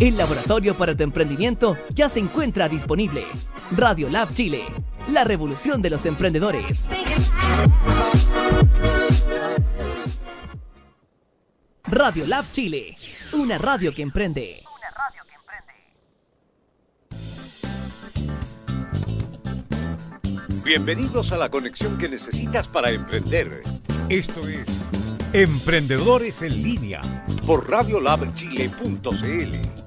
El laboratorio para tu emprendimiento ya se encuentra disponible. Radio Lab Chile, la revolución de los emprendedores. Radio Lab Chile, una radio que emprende. Bienvenidos a la conexión que necesitas para emprender. Esto es Emprendedores en línea por radiolabchile.cl.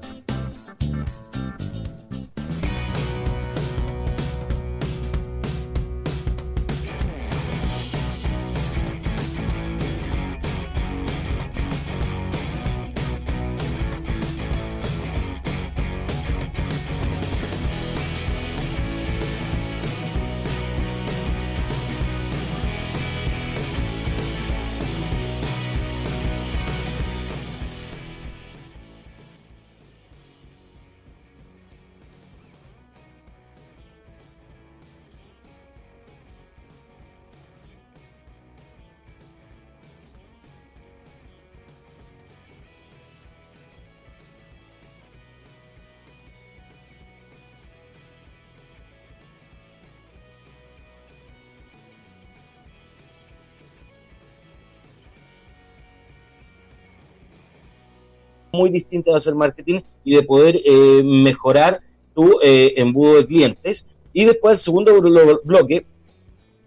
muy distinta de hacer marketing y de poder eh, mejorar tu eh, embudo de clientes. Y después el segundo bloque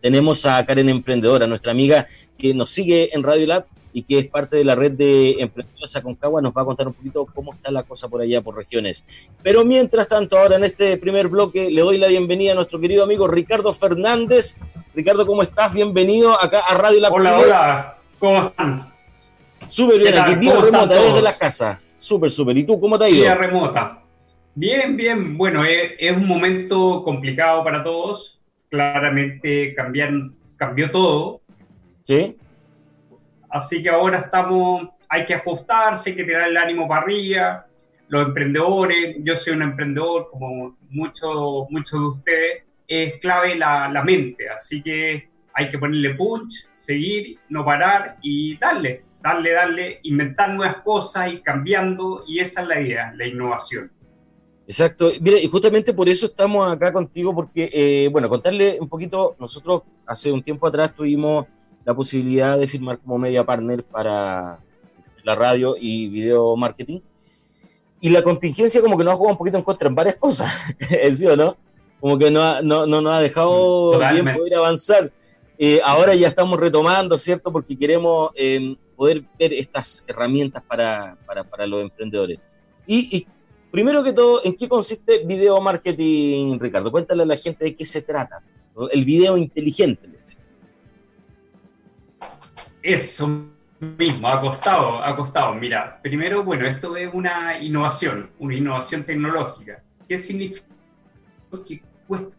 tenemos a Karen Emprendedora, nuestra amiga que nos sigue en Radio Lab y que es parte de la red de emprendedores Aconcagua, nos va a contar un poquito cómo está la cosa por allá, por regiones. Pero mientras tanto, ahora en este primer bloque le doy la bienvenida a nuestro querido amigo Ricardo Fernández. Ricardo, ¿cómo estás? Bienvenido acá a Radio Lab. Hola, hola, ¿cómo están? Súper bien, aquí vía remota desde la casa. Súper, súper. ¿Y tú cómo te ha ido? Vía remota. Bien, bien. Bueno, es, un momento complicado para todos. Claramente cambian, cambió todo. Sí. Así que ahora estamos, hay que ajustarse, hay que tirar el ánimo para arriba. Los emprendedores, yo soy un emprendedor como muchos muchos de ustedes, es clave la, la mente. Así que hay que ponerle punch, seguir, no parar y darle darle, darle, inventar nuevas cosas, y cambiando, y esa es la idea, la innovación. Exacto, mira, y justamente por eso estamos acá contigo, porque, eh, bueno, contarle un poquito, nosotros hace un tiempo atrás tuvimos la posibilidad de firmar como media partner para la radio y video marketing, y la contingencia como que nos ha jugado un poquito en contra en varias cosas, ¿sí o no? Como que no, no, no nos ha dejado bien poder avanzar. Eh, ahora ya estamos retomando, ¿cierto? Porque queremos em, poder ver estas herramientas para, para, los emprendedores. Y, primero que todo, ¿en qué consiste video marketing, Ricardo? Cuéntale a la gente de qué se trata. El video inteligente. Eso mismo, ha costado, ha costado. Mira, primero, bueno, esto es una innovación, una innovación tecnológica. ¿Qué significa? Que cuesta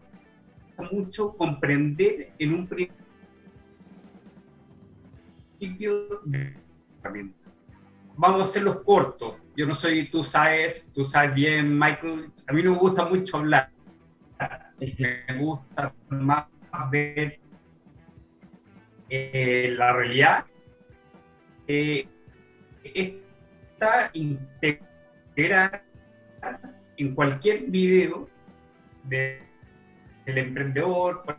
mucho comprender en un principio Vamos a hacerlos cortos. Yo no soy, tú sabes, tú sabes bien, Michael, a mí no me gusta mucho hablar. Me gusta más ver eh, la realidad. Eh, está integrada en cualquier video del emprendedor, por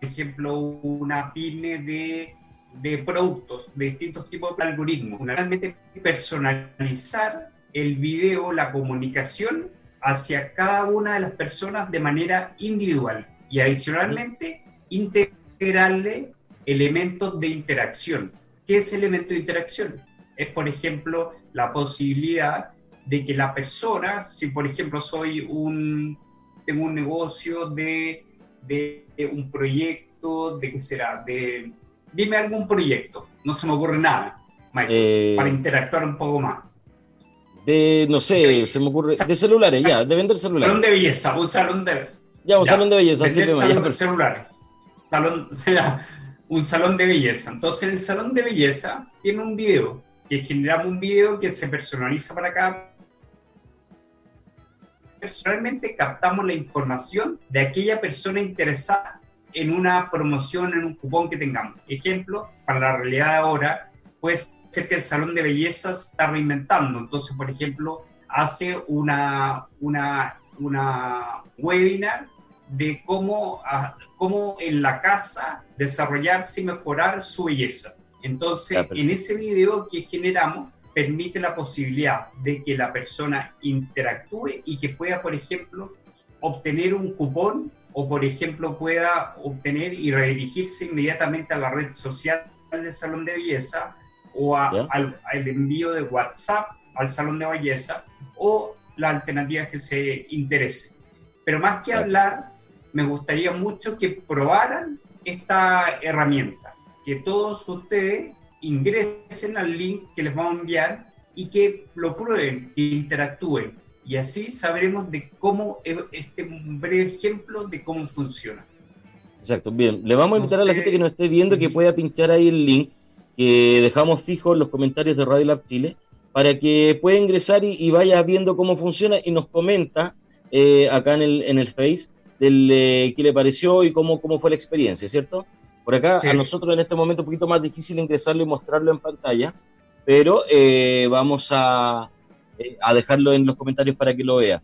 ejemplo, una pyme de de productos de distintos tipos de algoritmos. Realmente personalizar el video, la comunicación hacia cada una de las personas de manera individual y adicionalmente integrarle elementos de interacción. ¿Qué es elemento de interacción? Es, por ejemplo, la posibilidad de que la persona, si por ejemplo soy un, tengo un negocio de, de, de un proyecto, de qué será, de dime algún proyecto. No se me ocurre nada, eh, para interactuar un poco más. De, no sé, se me ocurre. De celulares, ya, de vender celulares. Salón de belleza, un salón de. Ya, un salón de belleza, sí, salón de celulares. Salón, un salón de belleza. Entonces, el salón de belleza tiene un video, que generamos un video que se personaliza para cada. Personalmente captamos la información de aquella persona interesada en una promoción, en un cupón que tengamos. Ejemplo, para la realidad de ahora, puede ser que el salón de belleza se está reinventando. Entonces, por ejemplo, hace una, una, una webinar de cómo, ah, cómo en la casa desarrollarse y mejorar su belleza. Entonces, en ese video que generamos, permite la posibilidad de que la persona interactúe y que pueda, por ejemplo, obtener un cupón o, por ejemplo, pueda obtener y redirigirse inmediatamente a la red social del salón de belleza o al, envío de WhatsApp al salón de belleza o la alternativa que se interese. Pero más que hablar, me gustaría mucho que probaran esta herramienta, que todos ustedes ingresen al link que les vamos a enviar y que lo prueben, que interactúen. Y así sabremos de cómo, este un breve ejemplo de cómo funciona. Exacto, bien. Le vamos a invitar a la gente que nos esté viendo que pueda pinchar ahí el link que dejamos fijo en los comentarios de Radio Lab Chile para que pueda ingresar y, vaya viendo cómo funciona y nos comenta eh, acá en el, en el Face del eh, qué le pareció y cómo, cómo fue la experiencia, ¿cierto? Por acá a nosotros en este momento un poquito más difícil ingresarlo y mostrarlo en pantalla, pero eh, vamos a, a, dejarlo en los comentarios para que lo vea.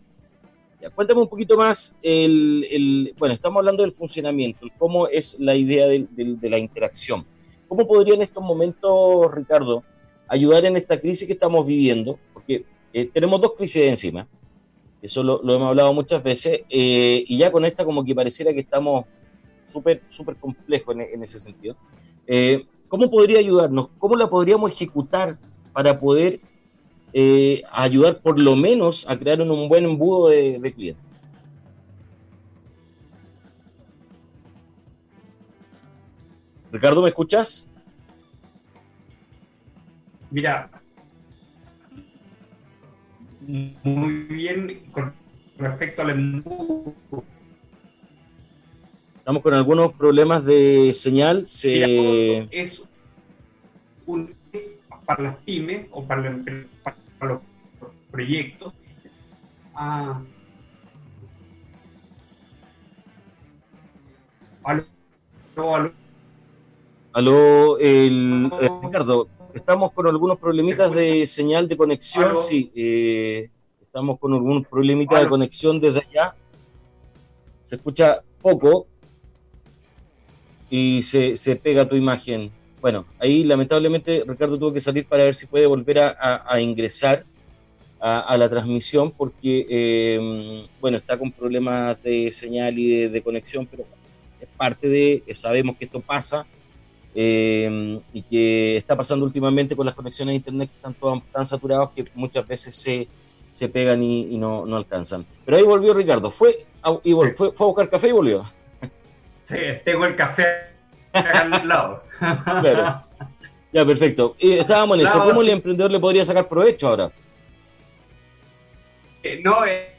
Ya, cuéntame un poquito más, el, el, bueno, estamos hablando del funcionamiento, cómo es la idea de, de la interacción. ¿Cómo podría en estos momentos, Ricardo, ayudar en esta crisis que estamos viviendo, porque eh, tenemos dos crisis encima, eso lo, hemos hablado muchas veces, eh, y ya con esta como que pareciera que estamos súper, súper complejos en, ese sentido. Eh, ¿Cómo podría ayudarnos? ¿Cómo la podríamos ejecutar para poder ayudar por lo menos a crear un, buen embudo de, de clientes? Ricardo, ¿me escuchas? Mira, muy bien con respecto al embudo. Estamos con algunos problemas de señal. Se... Es un para las pymes o para, los proyectos. Ah. Aló, aló. Aló, el, eh, Ricardo, Estamos con algunos problemitas de señal de conexión, sí. Eh, estamos con algunos problemitas de conexión desde allá. Se escucha poco y se, pega tu imagen. Bueno, ahí lamentablemente Ricardo tuvo que salir para ver si puede volver a, ingresar a, la transmisión porque, eh, bueno, está con problemas de señal y de conexión, pero es parte de, sabemos que esto pasa eh, y que está pasando últimamente con las conexiones a internet que están tan saturadas que muchas veces se, se pegan y, no, no, alcanzan. Pero ahí volvió Ricardo, fue a, y fue, fue, a buscar café y volvió. Sí, tengo el café lado. Claro. Ya, perfecto. Y estábamos en eso. ¿Cómo el emprendedor le podría sacar provecho ahora? Eh, no, eh,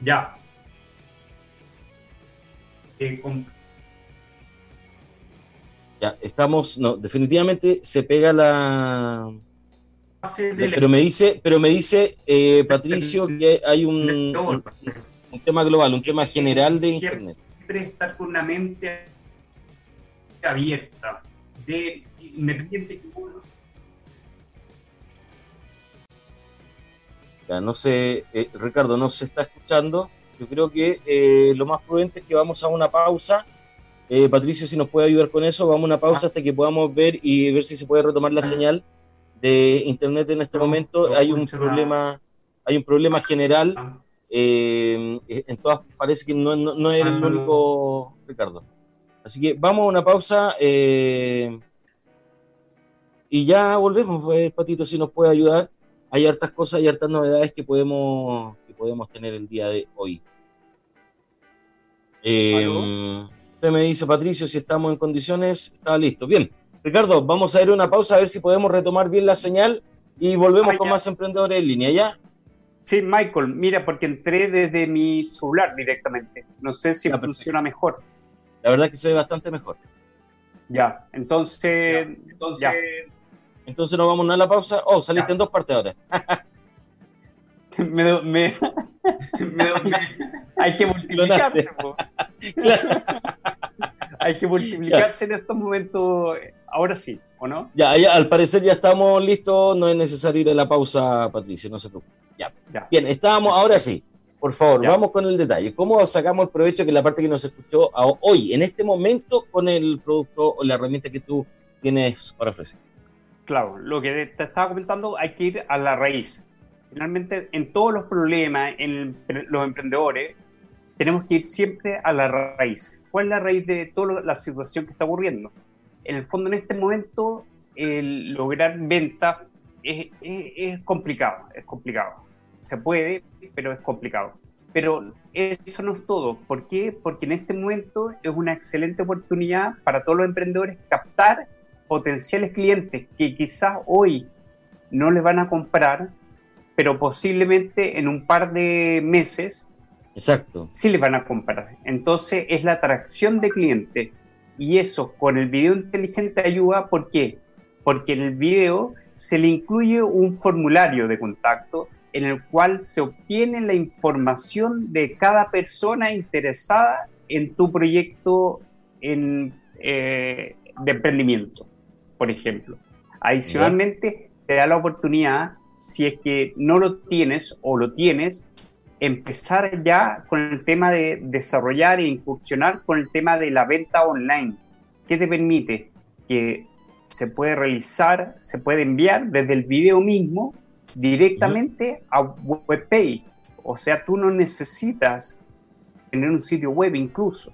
ya, ya, estamos, no, definitivamente se pega la... Pero me dice, pero me dice eh, Patricio que hay un, un, tema global, un tema general de Internet. Siempre estar con una mente abierta, de independiente Ya, no sé, eh, Ricardo, no se está escuchando. Yo creo que eh, lo más prudente es que vamos a una pausa. Eh, Patricio, si nos puede ayudar con eso, vamos a una pausa hasta que podamos ver y ver si se puede retomar la señal de internet en este momento. Hay un problema, hay un problema general. Eh, en todas parece que no, no, es el único, Ricardo. Así que vamos a una pausa y ya volvemos, pues, Patito, si nos puede ayudar. Hay hartas cosas, y hartas novedades que podemos podemos tener el día de hoy. Eh, usted me dice, Patricio, si estamos en condiciones, está listo. Bien, Ricardo, vamos a ir a una pausa a ver si podemos retomar bien la señal y volvemos con más emprendedores en línea, ¿ya? Sí, Michael, mira, porque entré desde mi celular directamente. No sé si funciona mejor. La verdad que se ve bastante mejor. Ya, entonces. entonces, entonces nos vamos a la pausa. Oh, saliste en dos partes ahora. me, me, hay que multiplicarse. hay que multiplicarse en estos momentos. Ahora sí, ¿o no? Ya, al parecer ya estamos listos, no es necesario ir a la pausa, Patricio, no se preocupe. Ya. Bien, estábamos, ahora sí. Por favor, vamos con el detalle. ¿Cómo sacamos el provecho que la parte que nos escuchó hoy, en este momento, con el producto o la herramienta que tú tienes para ofrecer? Claro, lo que te estaba comentando, hay que ir a la raíz. Finalmente, en todos los problemas, en los emprendedores, tenemos que ir siempre a la raíz. ¿Cuál es la raíz de toda la situación que está ocurriendo? En el fondo, en este momento, el lograr ventas es, es complicado, es complicado. Se puede, pero es complicado. Pero eso no es todo. ¿Por qué? Porque en este momento es una excelente oportunidad para todos los emprendedores captar potenciales clientes que quizás hoy no les van a comprar, pero posiblemente en un par de meses Exacto. sí les van a comprar. Entonces es la atracción de clientes. Y eso con el video inteligente ayuda, ¿por qué? Porque en el video se le incluye un formulario de contacto en el cual se obtiene la información de cada persona interesada en tu proyecto en, eh, de emprendimiento, por ejemplo. Adicionalmente, te da la oportunidad, si es que no lo tienes o lo tienes, empezar ya con el tema de desarrollar e incursionar con el tema de la venta online. ¿Qué te permite? Que se puede realizar, se puede enviar desde el video mismo directamente a WebPay. O sea, tú no necesitas tener un sitio web incluso.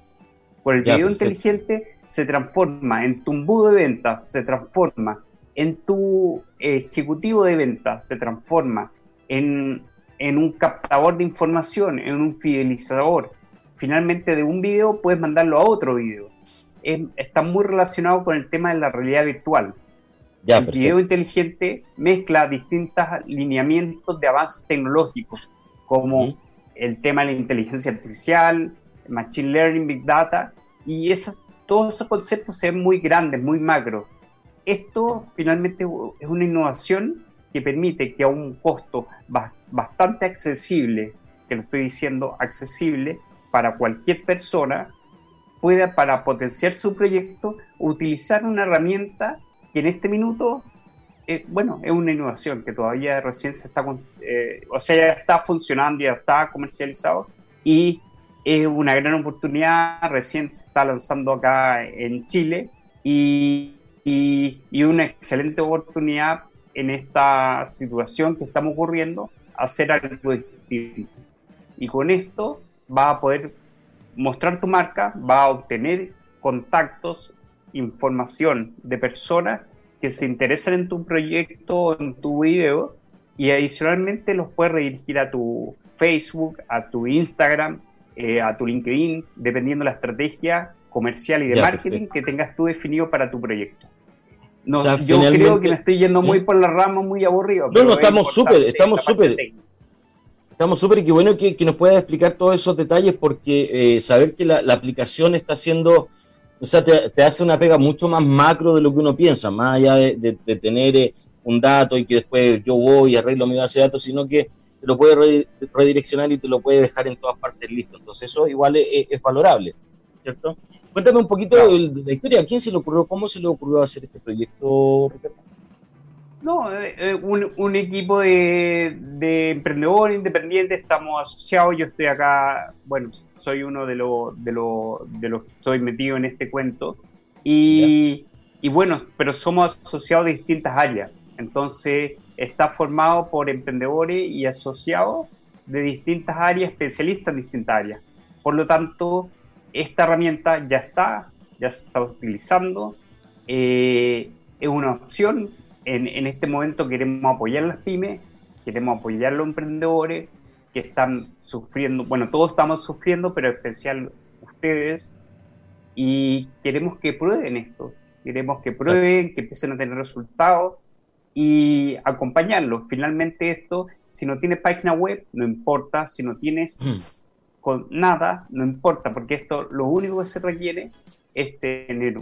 Por el video inteligente se transforma en tu embudo de ventas, se transforma en tu ejecutivo de ventas, se transforma en, en un captador de información, en un fidelizador. Finalmente de un video puedes mandarlo a otro video. está muy relacionado con el tema de la realidad virtual el video inteligente mezcla distintos lineamientos de avances tecnológicos, como el tema de la inteligencia artificial, machine learning, big data, y esas, todos esos conceptos se ven muy grandes, muy macro. Esto finalmente es una innovación que permite que a un costo bastante accesible, que lo estoy diciendo accesible para cualquier persona, pueda para potenciar su proyecto utilizar una herramienta que en este minuto, eh, bueno, es una innovación que todavía recién se está, eh, o sea, ya está funcionando, ya está comercializado y es una gran oportunidad, recién se está lanzando acá en Chile y, y, una excelente oportunidad en esta situación que estamos ocurriendo, hacer algo distinto. Y con esto va a poder mostrar tu marca, va a obtener contactos información de personas que se interesan en tu proyecto, en tu video, y adicionalmente los puedes redirigir a tu Facebook, a tu Instagram, eh, a tu LinkedIn, dependiendo de la estrategia comercial y de marketing que tengas tú definido para tu proyecto. No, yo creo que me estoy yendo muy por la rama, muy aburrido. No, no, estamos súper, estamos súper. Estamos súper y qué bueno que, nos puedas explicar todos esos detalles porque eh, saber que la, la, aplicación está siendo o sea, te, hace una pega mucho más macro de lo que uno piensa, más allá de, tener eh, un dato y que después yo voy y arreglo mi base de datos, sino que te lo puede redireccionar y te lo puede dejar en todas partes listo. Entonces eso igual es, valorable, ¿cierto? Cuéntame un poquito de la historia, ¿a quién se le ocurrió, cómo se le ocurrió hacer este proyecto, Ricardo? No, eh, eh, un, equipo de, de, emprendedores independientes, estamos asociados, yo estoy acá, bueno, soy uno de los de de los que estoy metido en este cuento, y, y, bueno, pero somos asociados de distintas áreas, entonces está formado por emprendedores y asociados de distintas áreas, especialistas en distintas áreas. Por lo tanto, esta herramienta ya está, ya se está utilizando, eh, es una opción en, este momento queremos apoyar a las pymes, queremos apoyar a los emprendedores que están sufriendo, bueno, todos estamos sufriendo, pero en especial ustedes, y queremos que prueben esto, queremos que prueben, que empiecen a tener resultados y acompañarlos. Finalmente esto, si no tienes página web, no importa, si no tienes con nada, no importa, porque esto lo único que se requiere es tener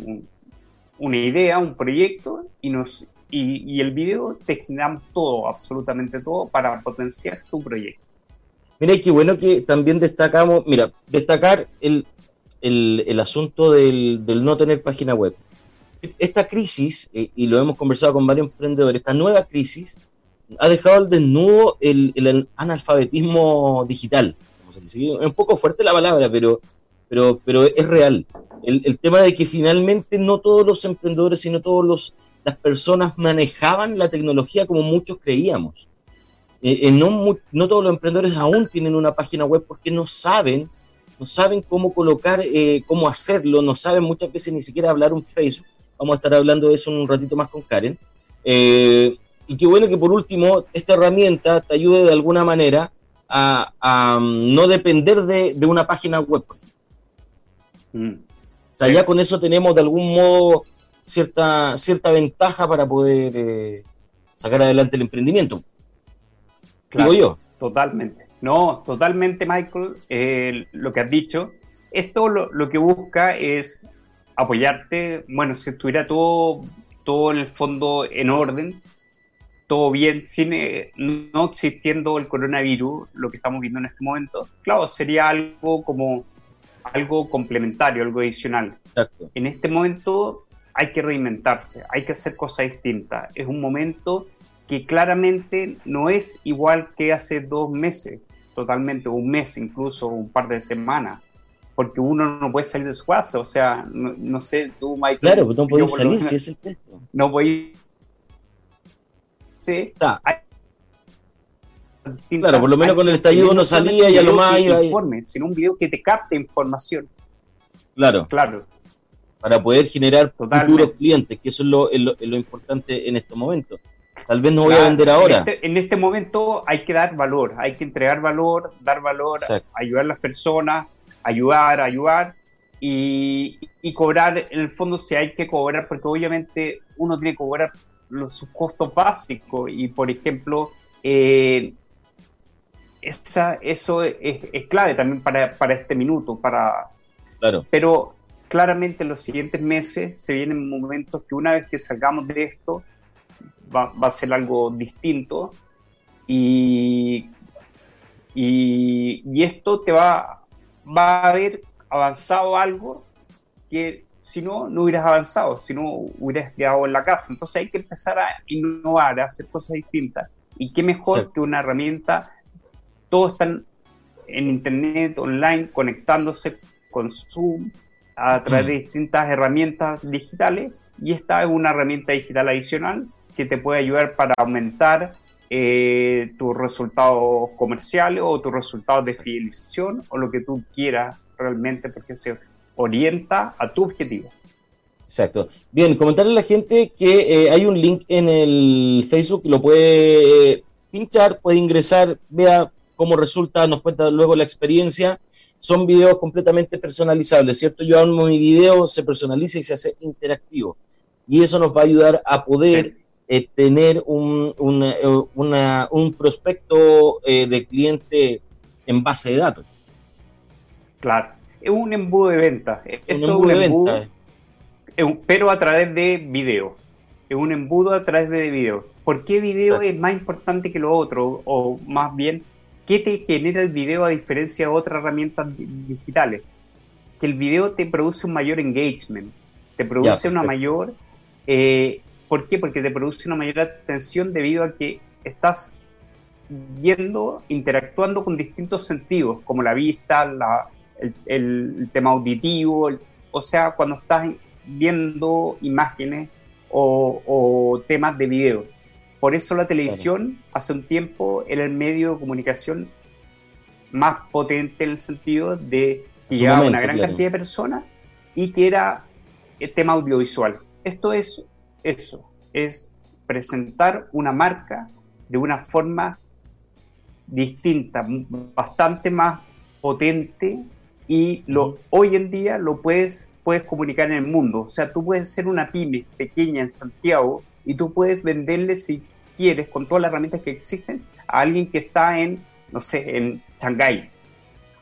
una idea, un proyecto y, nos, y, el video te generamos todo, absolutamente todo, para potenciar tu proyecto. Mira, qué bueno que también destacamos, mira, destacar el, el, asunto del, no tener página web. esta crisis, eh, y lo hemos conversado con varios emprendedores, esta nueva crisis ha dejado al desnudo el, analfabetismo digital. Es un poco fuerte la palabra, pero, pero, pero es real. El, tema de que finalmente no todos los emprendedores, sino todas las personas manejaban la tecnología como muchos creíamos. Eh, eh, no, no, todos los emprendedores aún tienen una página web porque no saben, no saben cómo colocar, eh, cómo hacerlo, no saben muchas veces ni siquiera hablar un Facebook. Vamos a estar hablando de eso en un ratito más con Karen. y qué bueno que por último esta herramienta te ayude de alguna manera a, mm, no depender de, una página web. Mm. O sea, ya con eso tenemos de algún modo cierta, cierta ventaja para poder sacar adelante el emprendimiento. Claro, yo. Totalmente. No, totalmente, Michael, eh, lo que has dicho. Esto lo, que busca es apoyarte. Bueno, si estuviera todo, todo en el fondo en orden, todo bien, sin, eh, no existiendo el coronavirus, lo que estamos viendo en este momento, claro, sería algo como algo complementario, algo adicional. Exacto. En este momento hay que reinventarse, hay que hacer cosas distintas. Es un momento que claramente no es igual que hace dos meses, totalmente, un mes incluso, un par de semanas, porque uno no puede salir de su casa, o sea, no, sé, tú, Michael. Claro, pues no puedes salir, si es el punto. No voy. Sí, Claro, por lo menos con el estallido no salía y a lo más iba. Informe, sino un video que te capte información. Claro. Claro. Para poder generar futuros clientes, que eso es lo, es lo importante en estos momentos. Tal vez no voy a vender ahora. Este, en este, momento hay que dar valor, hay que entregar valor, dar valor, ayudar a las personas, ayudar, ayudar y, cobrar, en el fondo si hay que cobrar, porque obviamente uno tiene que cobrar los, sus costos básicos y por ejemplo, eh, esa, eso es, es, clave también para, para este minuto, para... Claro. Pero claramente en los siguientes meses se vienen momentos que una vez que salgamos de esto, va, a ser algo distinto y, y, esto te va, va a haber avanzado algo que si no, no hubieras avanzado, si no hubieras quedado en la casa. Entonces hay que empezar a innovar, a hacer cosas distintas. Y qué mejor que una herramienta, todos están en Internet, online, conectándose con Zoom, a través de distintas herramientas digitales, y esta es una herramienta digital adicional que te puede ayudar para aumentar eh, tus resultados comerciales o tus resultados de fidelización o lo que tú quieras realmente porque se orienta a tu objetivo. Exacto. Bien, comentarle a la gente que eh, hay un link en el Facebook, lo puede eh, pinchar, puede ingresar, vea cómo resulta, nos cuenta luego la experiencia. Son videos completamente personalizables, ¿cierto? Yo hago mi video, se personaliza y se hace interactivo. Y eso nos va a ayudar a poder eh, tener un, una, un prospecto eh, de cliente en base de datos. Claro, es un embudo de venta. un embudo de venta. pero a través de video. Es un embudo a través de video. ¿Por qué video es más importante que lo otro? O más bien, ¿qué te genera el video a diferencia de otras herramientas digitales? Que el video te produce un mayor engagement, te produce una mayor eh, ¿Por qué? Porque te produce una mayor atención debido a que estás viendo, interactuando con distintos sentidos, como la vista, el, tema auditivo, o sea, cuando estás viendo imágenes o, temas de video. Por eso la televisión hace un tiempo era el medio de comunicación más potente en el sentido de que llegaba una gran cantidad de personas y que era el tema audiovisual. Esto es eso, es presentar una marca de una forma distinta, bastante más potente y lo, hoy en día lo puedes, puedes comunicar en el mundo. O sea, tú puedes ser una pyme pequeña en Santiago y tú puedes venderle si quieres con todas las herramientas que existen a alguien que está en, no sé, en Shanghái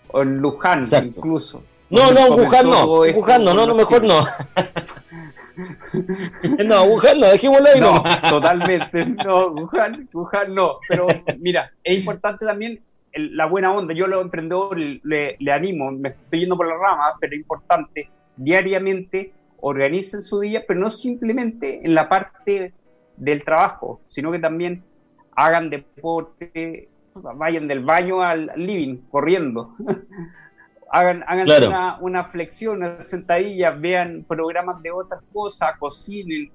o en Luján incluso. No, no, Wuhan no, Wuhan no, no, no, mejor no. no, Wuhan no, dejémoslo ahí. No, totalmente, no, Wuhan, Wuhan no. Pero mira, es importante también la buena onda. Yo los emprendedores le, le, animo, me estoy yendo por la rama, pero es importante diariamente organicen su día, pero no simplemente en la parte del trabajo, sino que también hagan deporte, vayan del baño al living corriendo. hagan una, una, flexión, una sentadilla, vean programas de otras cosas, cocinen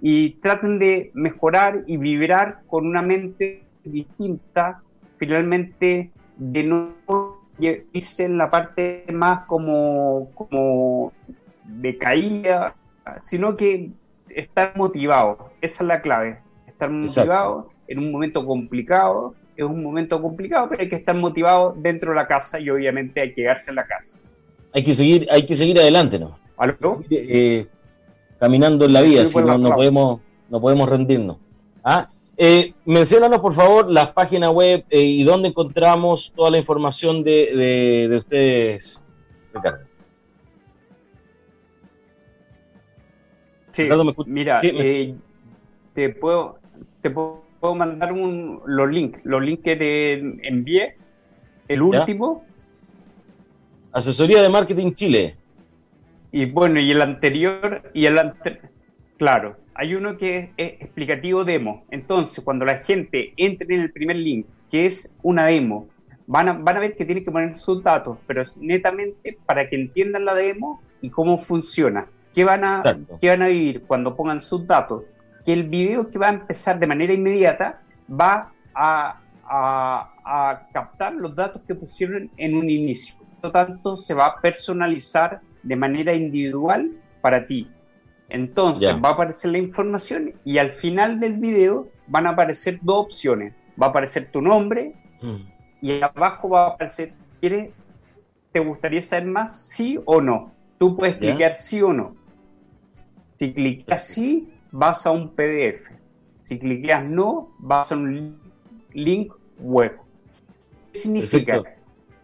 y traten de mejorar y vibrar con una mente distinta, finalmente de no irse en la parte más como, como de caída, sino que estar motivado, esa es la clave, estar motivado en un momento complicado, es un momento complicado, pero hay que estar motivado dentro de la casa y obviamente hay que quedarse en la casa. Hay que seguir, hay que seguir adelante, ¿no? Eh, caminando en la vida, si no, no, podemos, no podemos rendirnos. ¿Ah? Eh, menciónanos, por favor, las páginas web eh, y dónde encontramos toda la información de, de, ustedes, Ricardo. Sí, mira, eh, te, puedo, te puedo mandar un, los links, los links que te envié, el último. Asesoría de Marketing Chile. Y bueno, y el anterior, y el claro, hay uno que es, explicativo demo. Entonces, cuando la gente entre en el primer link, que es una demo, van a, van a ver que tienen que poner sus datos, pero es netamente para que entiendan la demo y cómo funciona. ¿Qué van a, qué van a vivir cuando pongan sus datos? Que el video que va a empezar de manera inmediata va a, a captar los datos que pusieron en un inicio. Por lo tanto, se va a personalizar de manera individual para ti. Entonces va a aparecer la información y al final del video van a aparecer dos opciones. Va a aparecer tu nombre mm. y abajo va a aparecer, ¿quieres, ¿te gustaría saber más? Sí o no. Tú puedes clicar sí o no. Si clicas sí, vas a un PDF. Si clicas no, vas a un link web. ¿Qué significa?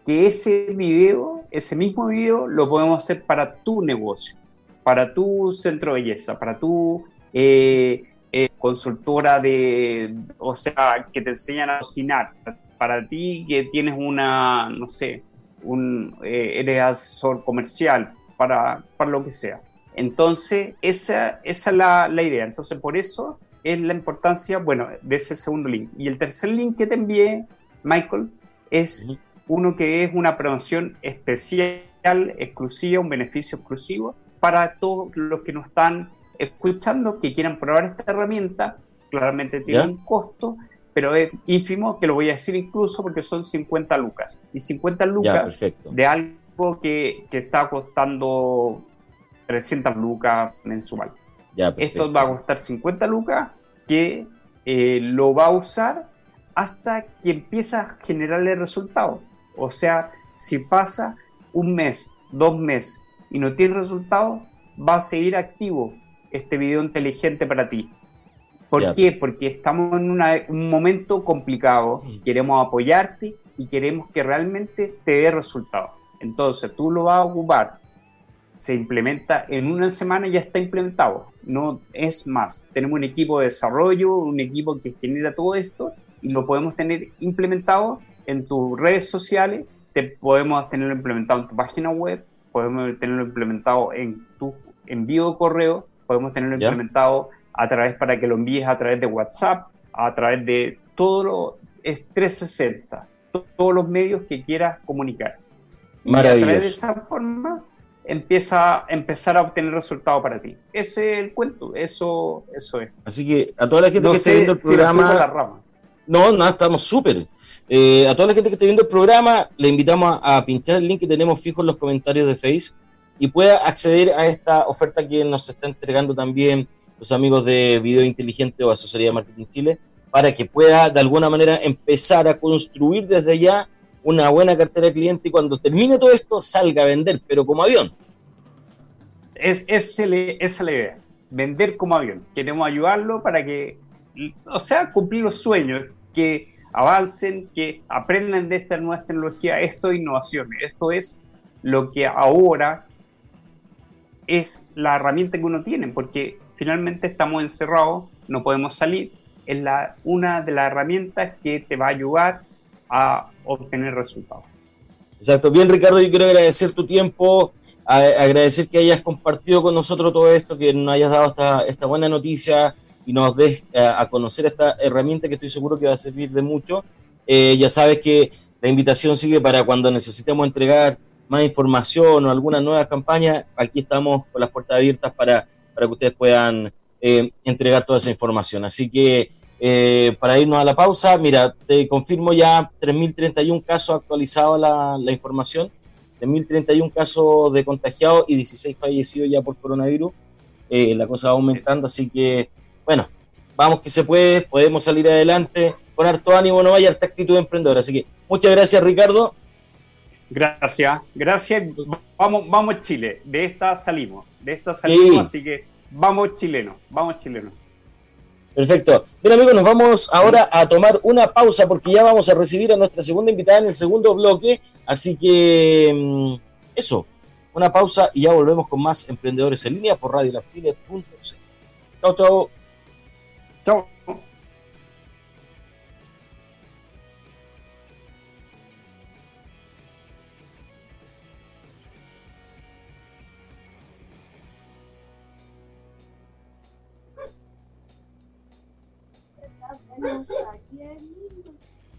Que ese video, ese mismo video, lo podemos hacer para tu negocio para tu centro de belleza, para tu eh, eh, consultora de, o sea, que te enseñan a cocinar, para ti que tienes una, no sé, un, eh, eres asesor comercial, para, para lo que sea. Entonces, esa, esa es la, la, idea. Entonces, por eso es la importancia, bueno, de ese segundo link. Y el tercer link que te envié, Michael, es uno que es una promoción especial, exclusiva, un beneficio exclusivo, para todos los que nos están escuchando, que quieran probar esta herramienta. Claramente tiene un costo, pero es ínfimo, que lo voy a decir incluso porque son 50 lucas. Y 50 lucas de algo que, que, está costando 300 lucas mensual. Esto va a costar 50 lucas que eh, lo va a usar hasta que empieza a generarle resultados. O sea, si pasa un mes, dos meses, y no tiene resultado, va a seguir activo este video inteligente para ti. ¿Por qué? Porque estamos en un momento complicado, mm. queremos apoyarte y queremos que realmente te dé resultados. Entonces tú lo vas a ocupar, se implementa en una semana y ya está implementado. No es más, tenemos un equipo de desarrollo, un equipo que genera todo esto y lo podemos tener implementado en tus redes sociales, te podemos tenerlo implementado en tu página web, podemos tenerlo implementado en tu envío de correo, podemos tenerlo implementado a través para que lo envíes a través de WhatsApp, a través de todo lo es 360, todos los medios que quieras comunicar. Y a través de esa forma empieza a empezar a obtener resultados para ti. Ese es el cuento, eso, eso es. Así que a toda la gente que esté viendo el programa. no, no, estamos súper. Eh, a toda la gente que esté viendo el programa, le invitamos a, pinchar el link que tenemos fijo en los comentarios de Facebook y pueda acceder a esta oferta que nos está entregando también los amigos de Video Inteligente o Asesoría de Marketing Chile, para que pueda de alguna manera empezar a construir desde ya una buena cartera de cliente y cuando termine todo esto salga a vender, pero como avión. Es, es, esa es la idea, vender como avión. Queremos ayudarlo para que, o sea, cumplir los sueños, que avancen, que aprendan de esta nueva tecnología. Esto es innovación, esto es lo que ahora es la herramienta que uno tiene, porque finalmente estamos encerrados, no podemos salir. Es la, una de las herramientas que te va a ayudar a obtener resultados. Exacto. Bien, Ricardo, yo quiero agradecer tu tiempo, agradecer que hayas compartido con nosotros todo esto, que nos hayas dado esta, esta buena noticia y nos des a, conocer esta herramienta que estoy seguro que va a servir de mucho. Eh, ya sabes que la invitación sigue para cuando necesitemos entregar más información o alguna nueva campaña. Aquí estamos con las puertas abiertas para, para que ustedes puedan eh, entregar toda esa información. Así que eh, para irnos a la pausa, mira, te confirmo ya 3.031 casos actualizados la, la información, 3.031 casos de contagiados y 16 fallecidos ya por coronavirus. Eh, la cosa va aumentando, así que, bueno, vamos que se puede, podemos salir adelante con harto ánimo, no vaya harta actitud emprendedora. Así que muchas gracias, Ricardo. Gracias, gracias. Vamos, vamos Chile, de esta salimos, de esta salimos, así que vamos chilenos, vamos chilenos. Perfecto. Bien amigos, nos vamos ahora a tomar una pausa porque ya vamos a recibir a nuestra segunda invitada en el segundo bloque. Así que mm, eso, una pausa y ya volvemos con más emprendedores en línea por Radio Chao, chao. Chao.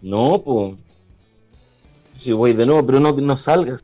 No, pues. Si voy de nuevo, pero no, no salgas.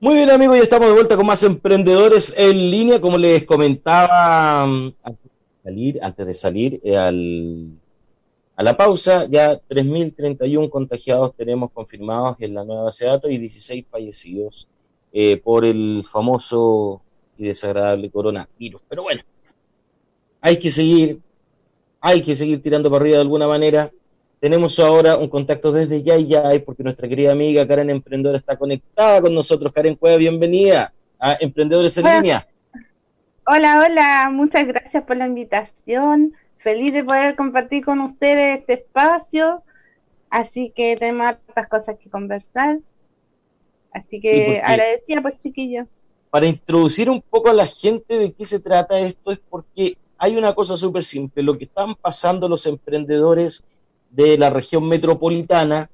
Muy bien amigos, ya estamos de vuelta con más emprendedores en línea, como les comentaba mm, antes de salir, antes de salir eh, a la pausa, ya 3.031 contagiados tenemos confirmados en la nueva base de datos y 16 fallecidos eh, por el famoso y desagradable coronavirus. Pero bueno, hay que seguir, hay que seguir tirando para arriba de alguna manera tenemos ahora un contacto desde ya y ya, porque nuestra querida amiga Karen Emprendedora está conectada con nosotros. Karen Cueva, bienvenida a Emprendedores en Línea. Hola, hola, muchas gracias por la invitación. Feliz de poder compartir con ustedes este espacio. Así que tenemos hartas cosas que conversar. Así que agradecida, pues, chiquillo. Para introducir un poco a la gente de qué se trata esto, es porque hay una cosa súper simple. Lo que están pasando los emprendedores de la región metropolitana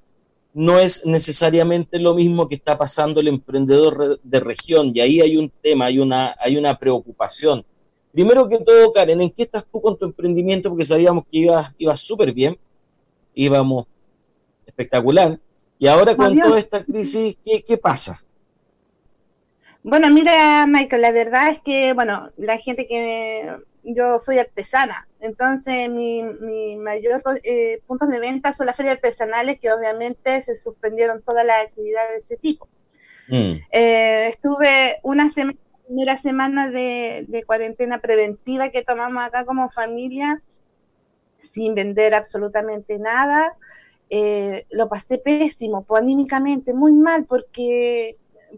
no es necesariamente lo mismo que está pasando el emprendedor de región. Y ahí hay un tema, hay una, hay una preocupación. Primero que todo, Karen, ¿en qué estás tú con tu emprendimiento? Porque sabíamos que ibas iba súper bien, íbamos espectacular. Y ahora con toda esta crisis, ¿qué, ¿qué pasa? Bueno, mira, Michael, la verdad es que, bueno, la gente que yo soy artesana, entonces mi, mi mayor eh, puntos de venta son las ferias artesanales que obviamente se suspendieron todas las actividades de ese tipo. Mm. Eh, estuve una semana, primera semana de, de, cuarentena preventiva que tomamos acá como familia sin vender absolutamente nada. Eh, lo pasé pésimo, pues, anímicamente, muy mal, porque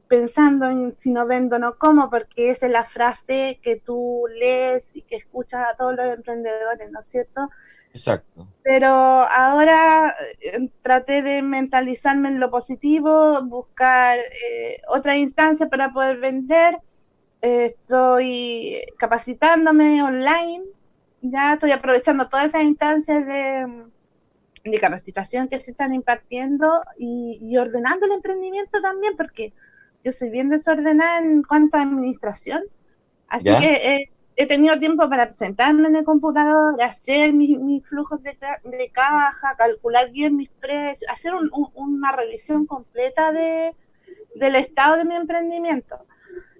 pensando en si no vendo, no como, porque esa es la frase que tú lees y que escuchas a todos los emprendedores, ¿no es cierto? Exacto. Pero ahora eh, traté de mentalizarme en lo positivo, buscar eh, otra instancia para poder vender. Eh, estoy capacitándome online, ya estoy aprovechando todas esas instancias de, de capacitación que se están impartiendo y, y ordenando el emprendimiento también, porque yo soy bien desordenada en cuanto a administración, así que he tenido tiempo para sentarme en el computador, hacer mis, flujos de, caja, calcular bien mis precios, hacer una revisión completa de, del estado de mi emprendimiento.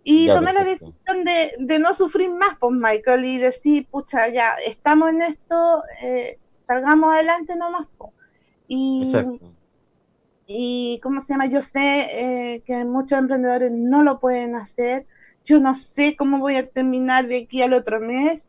Y tomé la decisión de, no sufrir más, pues Michael, y decir, pucha, ya estamos en esto, eh, salgamos adelante nomás. Pues. Y, Exacto y ¿cómo se llama? Yo sé eh, que muchos emprendedores no lo pueden hacer. Yo no sé cómo voy a terminar de aquí al otro mes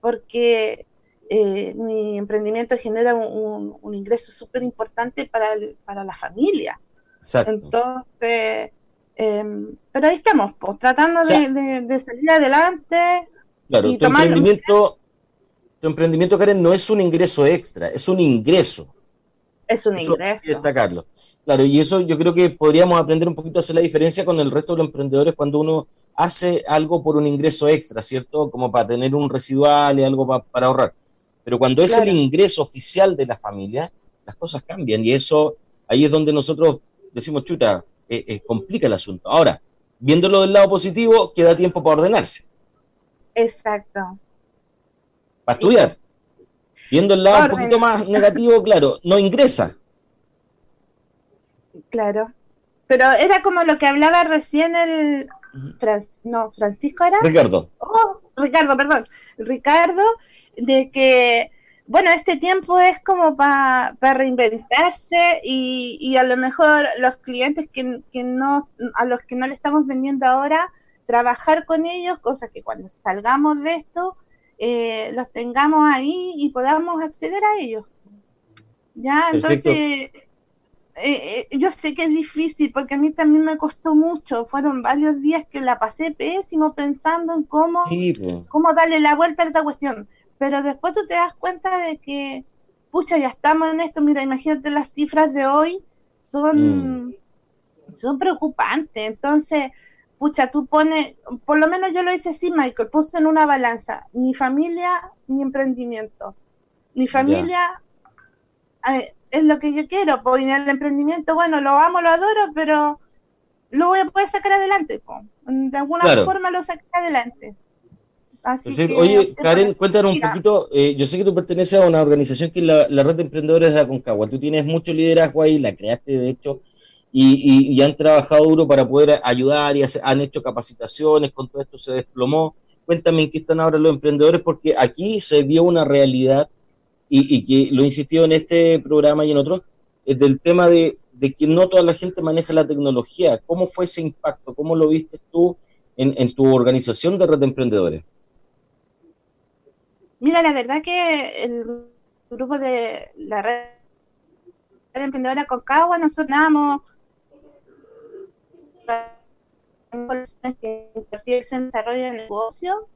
porque eh, mi emprendimiento genera un, ingreso súper importante para, para la familia. Exacto. Entonces, em, pero ahí estamos, pues, tratando de, salir adelante. Claro, tu emprendimiento, tu emprendimiento, Karen, no es un ingreso extra, es un ingreso. Es un ingreso. destacarlo. Claro, y eso yo creo que podríamos aprender un poquito a hacer la diferencia con el resto de los emprendedores cuando uno hace algo por un ingreso extra, ¿cierto? Como para tener un residual y algo para ahorrar. Pero cuando es el ingreso oficial de la familia, las cosas cambian y eso ahí es donde nosotros decimos, chuta, eh, eh, complica el asunto. Ahora, viéndolo del lado positivo, queda tiempo para ordenarse. Exacto. Para estudiar. Viendo el lado un poquito más negativo, claro, no ingresa. Claro. Pero era como lo que hablaba recién el... no, Francisco era. Ricardo. Oh, Ricardo, perdón. Ricardo, de que, bueno, este tiempo es como para reinventarse y, y, a lo mejor los clientes que, que, no, a los que no le estamos vendiendo ahora, trabajar con ellos, cosa que cuando salgamos de esto, eh, los tengamos ahí y podamos acceder a ellos. Ya, entonces eh, eh, yo sé que es difícil porque a mí también me costó mucho. Fueron varios días que la pasé pésimo pensando en cómo, cómo darle la vuelta a esta cuestión. Pero después tú te das cuenta de que, pucha, ya estamos en esto. Mira, imagínate las cifras de hoy son, mm. son preocupantes. Entonces, pucha, tú pones, por lo menos yo lo hice así, Michael, puse en una balanza mi familia, mi emprendimiento. Mi familia, es lo que yo quiero, pues el emprendimiento, bueno, lo amo, lo adoro, pero lo voy a poder sacar adelante, de alguna forma lo saqué adelante. Así que, Oye, Karen, cuéntanos un poquito, eh, yo sé que tú perteneces a una organización que es la, Red de Emprendedores de Aconcagua, tú tienes mucho liderazgo ahí, la creaste de hecho, y, han trabajado duro para poder ayudar y han hecho capacitaciones, con todo esto se desplomó. Cuéntame en qué están ahora los emprendedores, porque aquí se vio una realidad y, que lo he insistido en este programa y en otros, es del tema de, que no toda la gente maneja la tecnología. ¿Cómo fue ese impacto? ¿Cómo lo viste tú en, tu organización de red de emprendedores? Mira, la verdad que el grupo de la red de emprendedores Concagua, nosotros namos que se desarrollo de negocio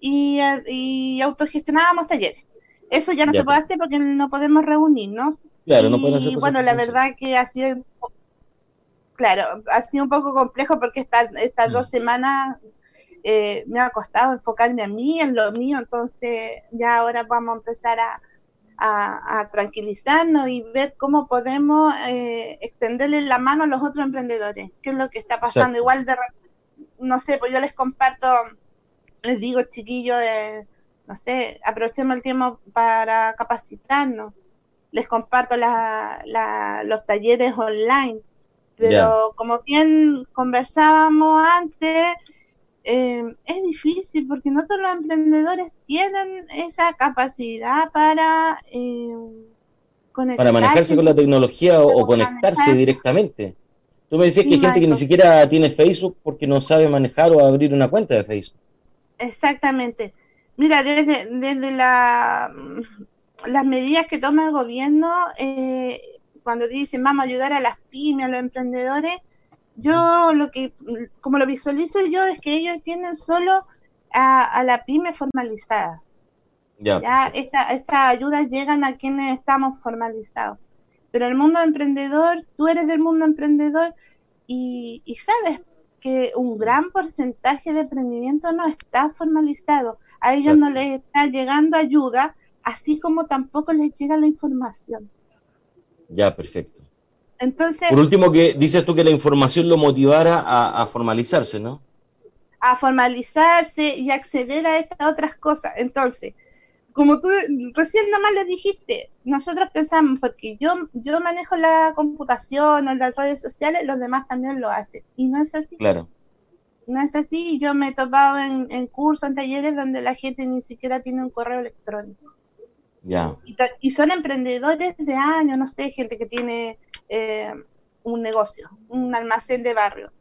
y, y autogestionábamos talleres. Eso ya no se puede hacer porque no podemos reunirnos. Claro, no podemos hacer Y bueno, la verdad que ha sido, claro, ha sido un poco complejo porque estas estas dos mm. semanas eh, me ha costado enfocarme a mí, en lo mío, entonces ya ahora vamos a empezar a, a, tranquilizarnos y ver cómo podemos eh, extenderle la mano a los otros emprendedores, qué es lo que está pasando. Igual de, no sé, pues yo les comparto, les digo, chiquillos, eh, no sé, aprovechemos el tiempo para capacitarnos. Les comparto los talleres online. Pero como bien conversábamos antes, eh, es difícil porque no todos los emprendedores tienen esa capacidad para eh, Para manejarse con la tecnología o, conectarse directamente. Tú me decías que hay gente que ni siquiera tiene Facebook porque no sabe manejar o abrir una cuenta de Facebook. Exactamente. Mira, desde, desde la, las medidas que toma el gobierno, eh, cuando dicen vamos a ayudar a las pymes, a los emprendedores, yo lo que, como lo visualizo yo, es que ellos tienen solo a, la pyme formalizada. Ya, estas ayudas llegan a quienes estamos formalizados. Pero el mundo emprendedor, tú eres del mundo emprendedor y, sabes que un gran porcentaje de emprendimiento no está formalizado. A ellos no les está llegando ayuda, así como tampoco les llega la información. Ya, perfecto. Por último, que dices tú que la información lo motivara a, formalizarse, ¿no? A formalizarse y acceder a estas otras cosas. Entonces, como tú recién nomás lo dijiste, nosotros pensamos, porque yo, yo manejo la computación o las redes sociales, los demás también lo hacen. Y no es así. Claro. No es así. Yo me he topado en, en cursos, en talleres donde la gente ni siquiera tiene un correo electrónico. Ya. y, son emprendedores de años, no sé, gente que tiene eh, un negocio, un almacén de barrio.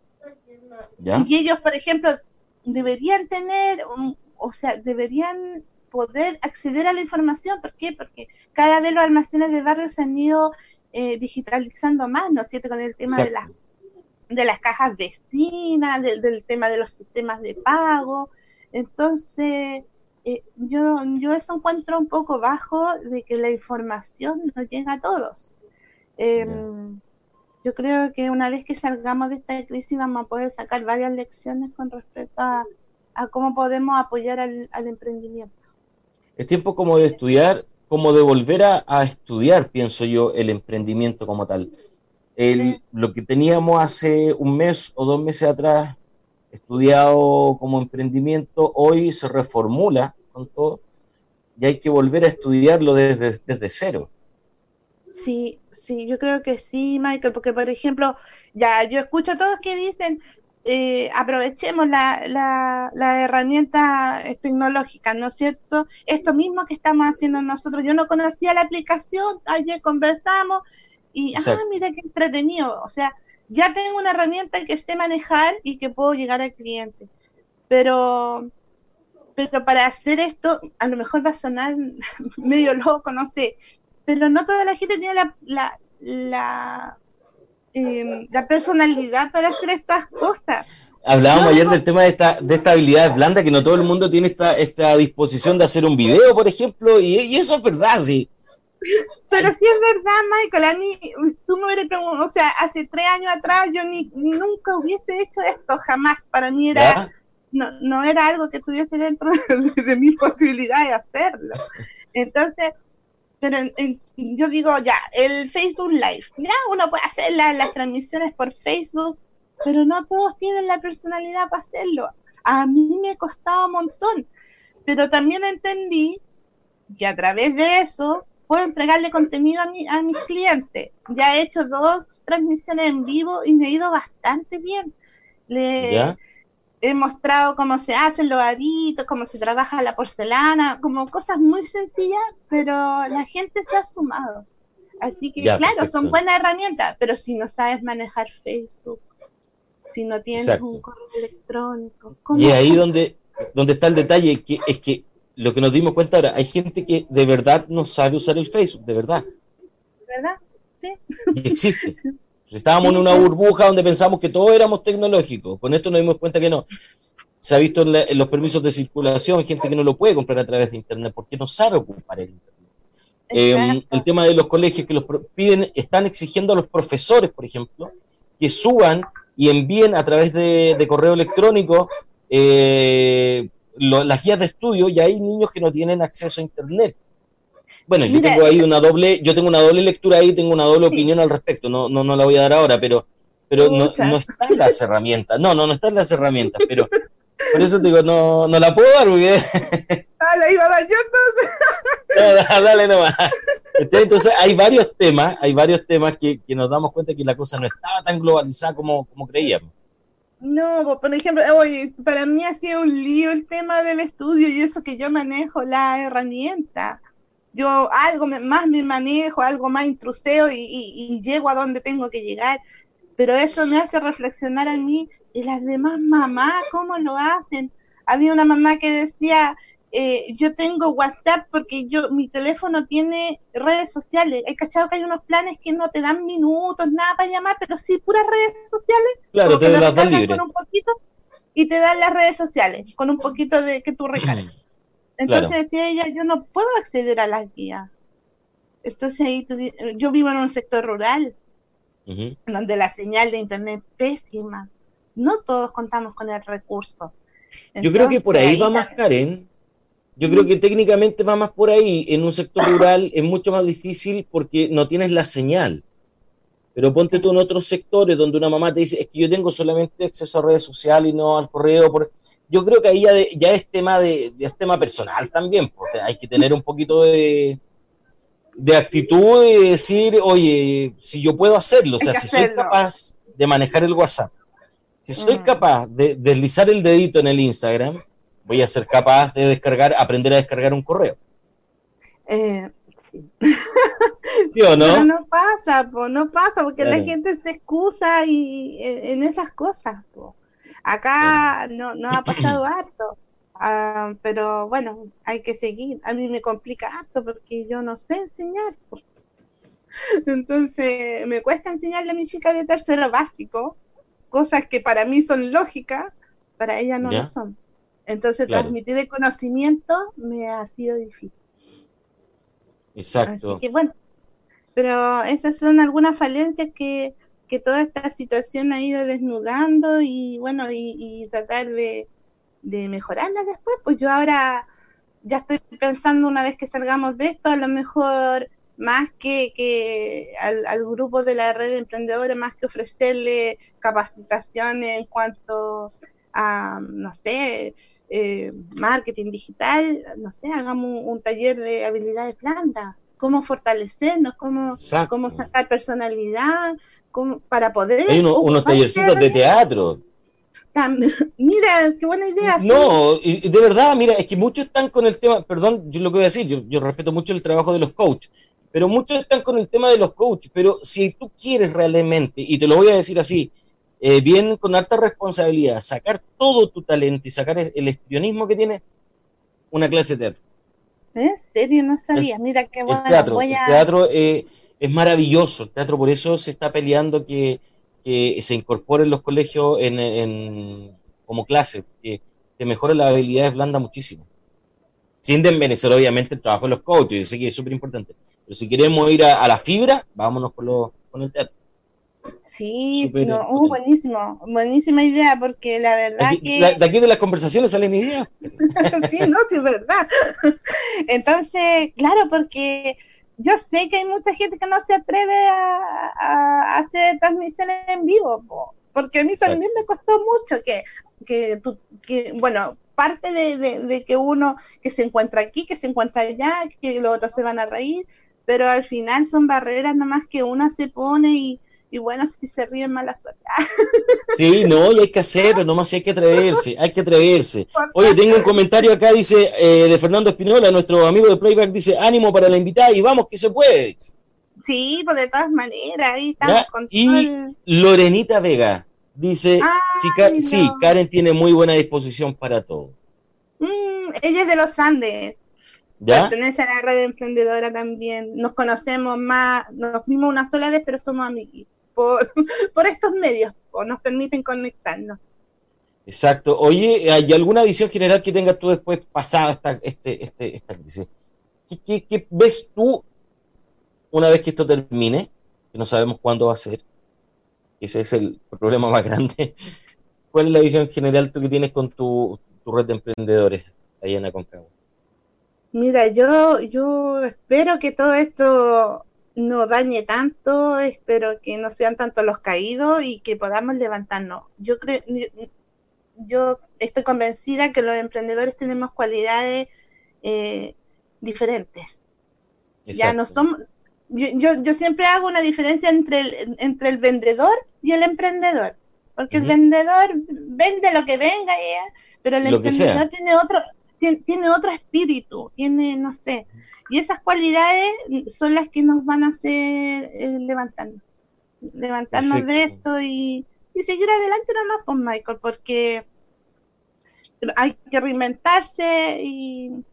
Y ellos, por ejemplo, deberían tener, o sea, deberían poder acceder a la información. ¿Por qué? Porque cada vez los almacenes de barrio se han ido eh, digitalizando más, ¿no es cierto? Con el tema de, las de las cajas vecinas, del tema de los sistemas de pago. Entonces, eh, yo, yo eso encuentro un poco bajo de que la información no llega a todos. Em, yo creo que una vez que salgamos de esta crisis vamos a poder sacar varias lecciones con respecto a, cómo podemos apoyar al, emprendimiento. Es tiempo como de estudiar, como de volver a, estudiar, pienso yo, el emprendimiento como tal. Lo que teníamos hace un mes o dos meses atrás estudiado como emprendimiento, hoy se reformula con todo y hay que volver a estudiarlo desde, desde cero. Sí, sí, yo creo que sí, Michael, porque por ejemplo, ya yo escucho a todos que dicen, eh, aprovechemos la, la, la, herramienta tecnológica, ¿no es cierto? Esto mismo que estamos haciendo nosotros. Yo no conocía la aplicación, ayer conversamos y, ah, mira qué entretenido. O sea, ya tengo una herramienta que sé manejar y que puedo llegar al cliente. Pero, pero para hacer esto, a lo mejor va a sonar medio loco, no sé, pero no toda la gente tiene la, la, la, em, personalidad para hacer estas cosas. Hablábamos ayer del tema de esta, de esta habilidad blanda, que no todo el mundo tiene esta, esta disposición de hacer un video, por ejemplo, y, eso es verdad, sí. Pero sí es verdad, Michael, a mí, tú me hubieras preguntado, o sea, hace tres años atrás yo ni, nunca hubiese hecho esto, jamás, para mí era, no, no era algo que tuviese dentro de, de mi posibilidad de hacerlo. Entonces, pero yo digo ya, el Facebook Live, ya uno puede hacer las transmisiones por Facebook, pero no todos tienen la personalidad para hacerlo. A mí me costaba un montón, pero también entendí que a través de eso puedo entregarle contenido a, mi, a mis clientes. Ya he hecho dos transmisiones en vivo y me ha ido bastante bien. Le, he mostrado cómo se hacen los aritos, cómo se trabaja la porcelana, como cosas muy sencillas, pero la gente se ha sumado. Así que, claro, son buenas herramientas, pero si no sabes manejar Facebook, si no tienes un correo electrónico. Y ahí donde, donde está el detalle, que es que lo que nos dimos cuenta ahora, hay gente que de verdad no sabe usar el Facebook, de verdad. ¿Verdad? Sí. Y existe. Estábamos en una burbuja donde pensamos que todos éramos tecnológicos. Con esto nos dimos cuenta que no. Se ha visto en, los permisos de circulación gente que no lo puede comprar a través de Internet porque no sabe ocupar el Internet. Eh, el tema de los colegios que los piden, están exigiendo a los profesores, por ejemplo, que suban y envíen a través de, correo electrónico eh, las guías de estudio y hay niños que no tienen acceso a Internet. Bueno, yo tengo ahí una doble, yo tengo una doble lectura ahí, tengo una doble opinión al respecto, no, no, no la voy a dar ahora, pero, pero no, no están las herramientas, no, no, no están las herramientas, pero por eso te digo, no, no la puedo dar porque... Ah, la iba a dar yo entonces. no, dale nomás. Entonces hay varios temas, hay varios temas que, que, nos damos cuenta que la cosa no estaba tan globalizada como, como creíamos. No, por ejemplo, hoy para mí ha sido un lío el tema del estudio y eso que yo manejo la herramienta. Yo algo más me manejo, algo más intruseo y, y, llego a donde tengo que llegar. Pero eso me hace reflexionar a mí y las demás mamás, ¿cómo lo hacen? Había una mamá que decía, eh, yo tengo WhatsApp porque yo mi teléfono tiene redes sociales. He cachado que hay unos planes que no te dan minutos, nada para llamar, pero sí puras redes sociales. Claro, te las dan libre. Con un poquito y te dan las redes sociales con un poquito de que tú recargas. Entonces decía ella, yo no puedo acceder a las guías. Entonces ahí yo vivo en un sector rural, donde la señal de internet es pésima. No todos contamos con el recurso. yo creo que por ahí, va más Karen, yo creo que técnicamente va más por ahí. En un sector rural es mucho más difícil porque no tienes la señal. Pero ponte tú en otros sectores donde una mamá te dice, es que yo tengo solamente acceso a redes sociales y no al correo. Yo creo que ahí ya, es, tema de, tema personal también. Porque hay que tener un poquito de, de actitud de decir, oye, si yo puedo hacerlo, o sea, si soy capaz de manejar el WhatsApp, si soy mm. capaz de deslizar el dedito en el Instagram, voy a ser capaz de descargar, aprender a descargar un correo. Eh, sí. o no? Pero no pasa, no pasa, porque la gente se excusa y, eh, en esas cosas. Acá no, no ha pasado harto. Ah, pero bueno, hay que seguir. A mí me complica harto porque yo no sé enseñar. Entonces, me cuesta enseñarle a mi chica de tercero básico cosas que para mí son lógicas, para ella no lo son. Entonces, transmitir el conocimiento me ha sido difícil. Exacto. Así que bueno, pero esas son algunas falencias que, toda esta situación ha ido desnudando y bueno, y, tratar de, de mejorarlas después. Pues yo ahora ya estoy pensando una vez que salgamos de esto, a lo mejor más que, que al, al, grupo de la red de emprendedores, más que ofrecerle capacitación en cuanto a, no sé, eh, marketing digital, no sé, hagamos un, taller de habilidades blandas, cómo fortalecernos, cómo, cómo sacar personalidad, para poder... Hay unos tallercitos de teatro. Mira, qué buena idea. No, y, de verdad, mira, es que muchos están con el tema, perdón, yo lo que voy a decir, yo, yo respeto mucho el trabajo de los coaches, pero muchos están con el tema de los coaches, pero si tú quieres realmente, y te lo voy a decir así, eh, bien con alta responsabilidad, sacar todo tu talento y sacar el estrionismo que tienes, una clase de teatro. ¿En serio? No sabía. Mira qué bueno. El teatro, el teatro eh, es maravilloso. El teatro por eso se está peleando que, que se incorpore en los colegios en, como clase, que, que mejore las habilidades blandas muchísimo. Sin desmerecer, obviamente, el trabajo de los coaches, yo sé que es súper importante. Pero si queremos ir a, la fibra, vámonos con, con el teatro. Sí, no, uh, buenísimo, buenísima idea, porque la verdad que... de aquí de las conversaciones salen ideas. sí, no, sí, es verdad. Entonces, claro, porque yo sé que hay mucha gente que no se atreve a, hacer transmisiones en vivo, porque a mí también me costó mucho que, que, que bueno, parte de, de, que uno que se encuentra aquí, que se encuentra allá, que los otros se van a reír, pero al final son barreras nomás que uno se pone y y bueno, si se ríen mala suerte. Sí, no, y hay que hacerlo, nomás hay que atreverse, hay que atreverse. Oye, tengo un comentario acá, dice, eh, de Fernando Espinola, nuestro amigo de Playback, dice, ánimo para la invitada y vamos que se puede. Sí, pues de todas maneras, ahí estamos con Y Lorenita Vega dice, sí, Karen tiene muy buena disposición para todo. Mm, ella es de los Andes. ¿Ya? Pertenece a la red emprendedora también. Nos conocemos más, nos vimos una sola vez, pero somos amigos por, estos medios, o nos permiten conectarnos. Exacto. Oye, ¿hay alguna visión general que tengas tú después pasada esta, este, este, esta crisis? ¿Qué, ves tú una vez que esto termine? Que no sabemos cuándo va a ser. Ese es el problema más grande. ¿Cuál es la visión general tú que tienes con tu, red de emprendedores, en Aconcagua? Mira, yo, yo espero que todo esto no dañe tanto, espero que no sean tanto los caídos y que podamos levantarnos. Yo creo, yo estoy convencida que los emprendedores tenemos cualidades eh, diferentes. Ya no somos, yo, yo, siempre hago una diferencia entre el, entre el vendedor y el emprendedor, porque el vendedor vende lo que venga, pero el emprendedor tiene otro, tiene, otro espíritu, tiene, no sé, y esas cualidades son las que nos van a hacer eh, levantarnos, levantarnos de esto y, y seguir adelante nomás con Michael, porque hay que reinventarse y,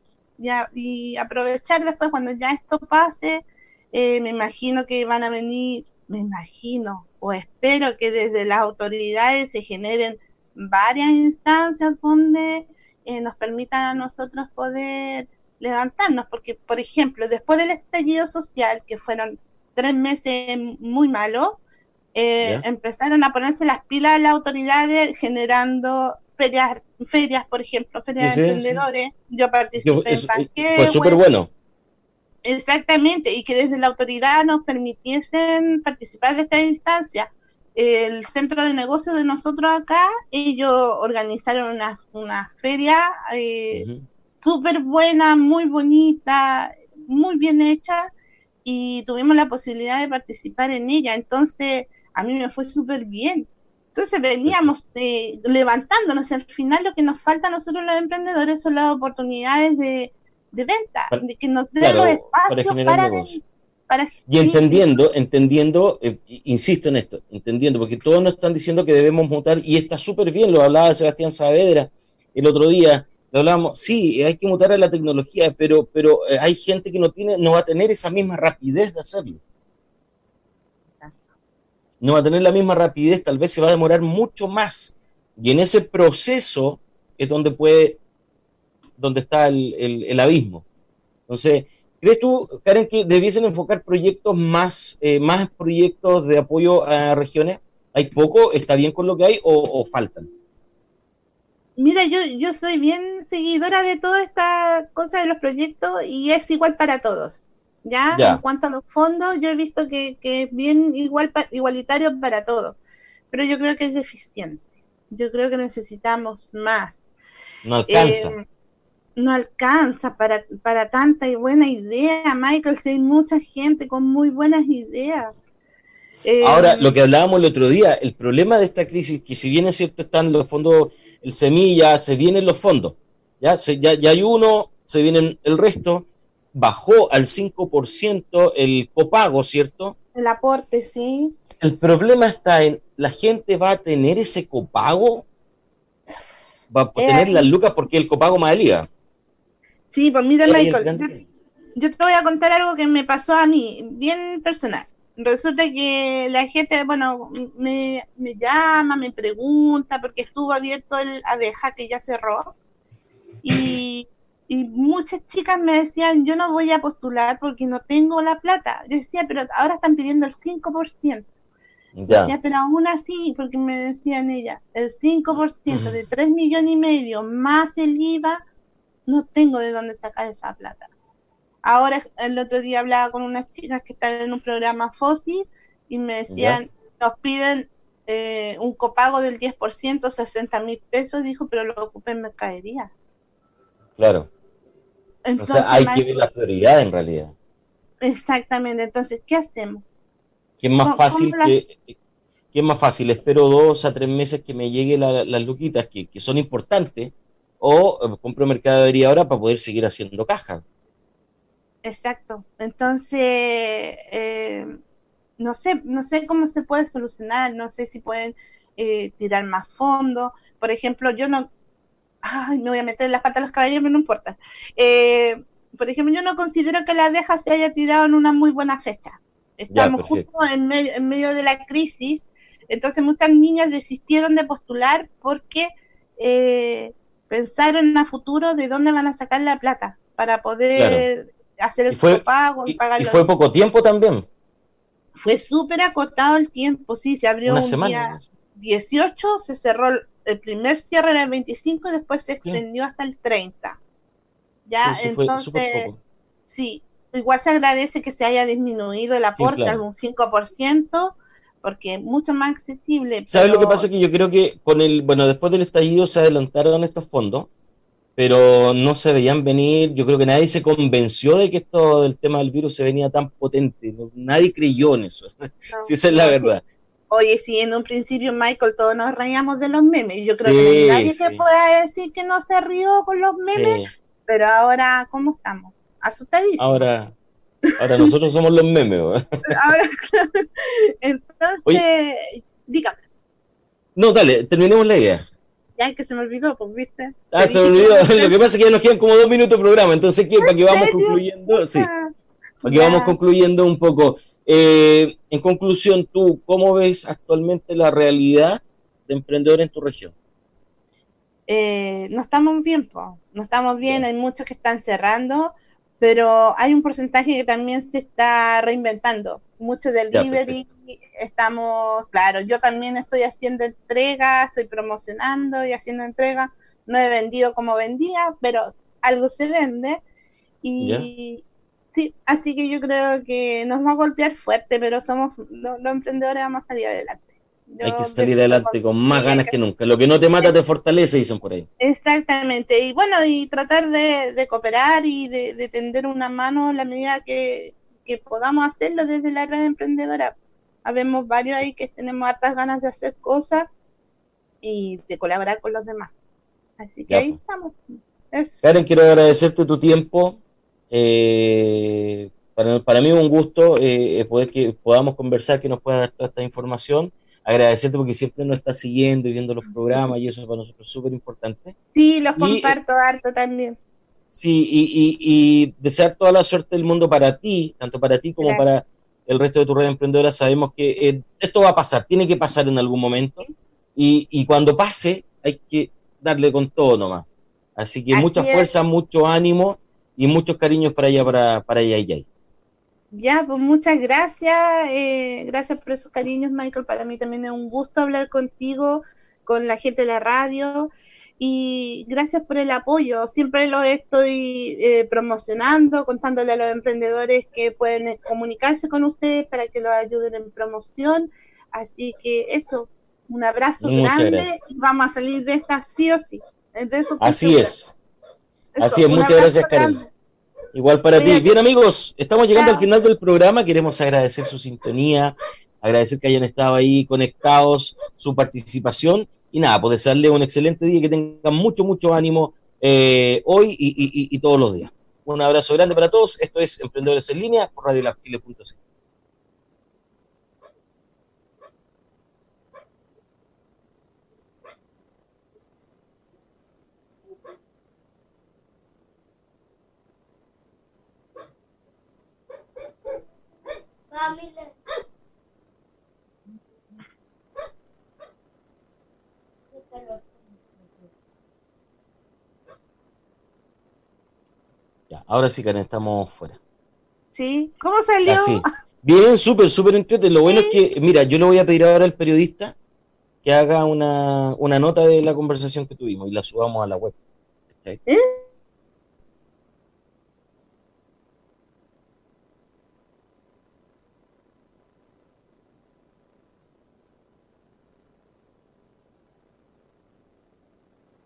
y aprovechar después cuando ya esto pase. Eh, me imagino que van a venir, me imagino o espero que desde las autoridades se generen varias instancias donde eh, nos permitan a nosotros poder levantarnos, porque por ejemplo, después del estallido social, que fueron tres meses muy malos, eh, empezaron a ponerse las pilas las autoridades generando ferias, ferias por ejemplo, ferias de emprendedores. Yo participé en Fue súper bueno. Exactamente, y que desde la autoridad nos permitiesen participar de esta instancia. El centro de negocios de nosotros acá, ellos organizaron una, una feria eh, súper buena, muy bonita, muy bien hecha, y tuvimos la posibilidad de participar en ella. Entonces, a mí me fue súper bien. Entonces veníamos eh, levantándonos. Al final lo que nos falta a nosotros los emprendedores son las oportunidades de, de venta, de que nos den los espacios para, para, Y entendiendo, entendiendo, eh, insisto en esto, entendiendo, porque todos nos están diciendo que debemos mutar, y está súper bien, lo hablaba Sebastián Saavedra el otro día, lo hablábamos, sí, hay que mutar a la tecnología, pero, pero eh, hay gente que no tiene, no va a tener esa misma rapidez de hacerlo. No va a tener la misma rapidez, tal vez se va a demorar mucho más. Y en ese proceso es donde puede donde está el, abismo. Entonces, ¿crees tú, Karen, que debiesen enfocar proyectos más, eh, más proyectos de apoyo a regiones? ¿Hay poco? ¿Está bien con lo que hay o, faltan? Mira, yo, yo soy bien seguidora de toda esta cosa de los proyectos y es igual para todos. ¿ya? En cuanto a los fondos, yo he visto que, es bien igual igualitario para todos, pero yo creo que es deficiente. Yo creo que necesitamos más. No alcanza. Eh, no alcanza para, para tanta y buena idea, Michael, si hay mucha gente con muy buenas ideas. Ahora, eh, lo que hablábamos el otro día, el problema de esta crisis, que si bien es cierto están los fondos, el semilla, se vienen los fondos, ya, ya, ya hay uno, se vienen el resto, bajó al 5% el copago, ¿cierto? El aporte, sí. El problema está en, ¿la gente va a tener ese copago? ¿Va a tener las lucas porque el copago más el Sí, pues mira, Michael, yo, te voy a contar algo que me pasó a mí, bien personal. Resulta que la gente, bueno, me, llama, me pregunta, porque estuvo abierto el abeja que ya cerró. Y, muchas chicas me decían, yo no voy a postular porque no tengo la plata. Yo decía, pero ahora están pidiendo el 5%. Ya. Decía, pero aún así, porque me decían ella, el 5% de 3 millones y medio más el IVA no tengo de dónde sacar esa plata. Ahora, el otro día hablaba con unas chicas que están en un programa FOSI y me decían, nos piden eh, un copago del 10%, 60 mil pesos, dijo, pero lo ocupé en mercadería. Claro. Entonces, o sea, hay que ver la prioridad en realidad. Exactamente, entonces, ¿qué hacemos? ¿Qué es más fácil que... ¿Qué es más fácil? Espero dos a tres meses que me lleguen las luquitas que, que son importantes, o eh, compro mercadería ahora para poder seguir haciendo caja. Exacto. Entonces, eh, no sé, no sé cómo se puede solucionar, no sé si pueden eh, tirar más fondos. Por ejemplo, yo no, ay, me voy a meter en la pata de los caballeros, pero no importa. por ejemplo, yo no considero que la abeja se haya tirado en una muy buena fecha. Estamos justo en medio, en medio de la crisis, entonces muchas niñas desistieron de postular porque eh, pensaron a futuro de dónde van a sacar la plata para poder hacer el pago y, pagar. Y fue poco tiempo también. Fue súper acotado el tiempo, sí, se abrió un día 18, se cerró el primer cierre era el 25 y después se extendió hasta el 30. Ya, entonces, sí, igual se agradece que se haya disminuido el aporte algún 5%, porque es mucho más accesible. ¿Sabes lo que pasa? Que yo creo que con el, bueno, después del estallido se adelantaron estos fondos, pero no se veían venir, yo creo que nadie se convenció de que esto del tema del virus se venía tan potente, nadie creyó en eso, si esa es la verdad. Oye, si en un principio, Michael, todos nos reíamos de los memes. Yo creo que nadie se pueda decir que no se rió con los memes, pero ahora, ¿cómo estamos? Asustadísimos. Ahora, ahora nosotros somos los memes. ahora, entonces, dígame. No, dale, terminemos la idea. Ya que se me olvidó, pues, ¿viste? Ah, se me olvidó. Lo que pasa es que ya nos quedan como dos minutos de programa, entonces, ¿qué? ¿Para que vamos concluyendo? Sí. Para que vamos concluyendo un poco. Eh, en conclusión, tú, ¿cómo ves actualmente la realidad de emprendedores en tu región? Eh, no estamos bien, no estamos bien, hay muchos que están cerrando, pero hay un porcentaje que también se está reinventando. Mucho del delivery, estamos, claro, yo también estoy haciendo entrega, estoy promocionando y haciendo entrega. No he vendido como vendía, pero algo se vende. Y, Sí, así que yo creo que nos va a golpear fuerte, pero somos los, emprendedores vamos a salir adelante. Hay que salir adelante con más ganas que nunca. Lo que no te mata te fortalece, dicen por ahí. Exactamente. Y bueno, y tratar de, cooperar y de, tender una mano en la medida que, podamos hacerlo desde la red emprendedora. Habemos varios ahí que tenemos hartas ganas de hacer cosas y de colaborar con los demás. Así que ahí pues. estamos. Karen, quiero agradecerte tu tiempo, eh, para, para, mí es un gusto eh, poder que podamos conversar, que nos pueda dar toda esta información. Agradecerte porque siempre nos está siguiendo y viendo los programas y eso es para nosotros súper importante. Sí, los comparto harto también. Sí, y, y, desear toda la suerte del mundo para ti, tanto para ti como para el resto de tu red emprendedora. Sabemos que eh, esto va a pasar, tiene que pasar en algún momento. Y, y, cuando pase, hay que darle con todo nomás. Así que mucha fuerza, mucho ánimo y muchos cariños para allá, para, para allá y Ya, pues muchas gracias. Eh, gracias por esos cariños, Michael. Para mí también es un gusto hablar contigo, con la gente de la radio. Y gracias por el apoyo. Siempre lo estoy eh, promocionando, contándole a los emprendedores que pueden comunicarse con ustedes para que los ayuden en promoción. Así que eso, un abrazo grande y vamos a salir de esta sí o sí. Así es. Así es, muchas gracias, Karen. Igual para ti. Bien, amigos, estamos llegando al final del programa. Queremos agradecer su sintonía, agradecer que hayan estado ahí conectados, su participación. Y nada, pues desearle un excelente día, que tengan mucho, mucho ánimo eh, hoy y, todos los días. Un abrazo grande para todos. Esto es Emprendedores en Línea por Ya, ahora sí, Karen, estamos fuera. Sí, ¿cómo salió? Así. Bien, súper, súper entretenido. Lo bueno es que, mira, yo le voy a pedir ahora al periodista que haga una, una nota de la conversación que tuvimos y la subamos a la web. ¿Eh?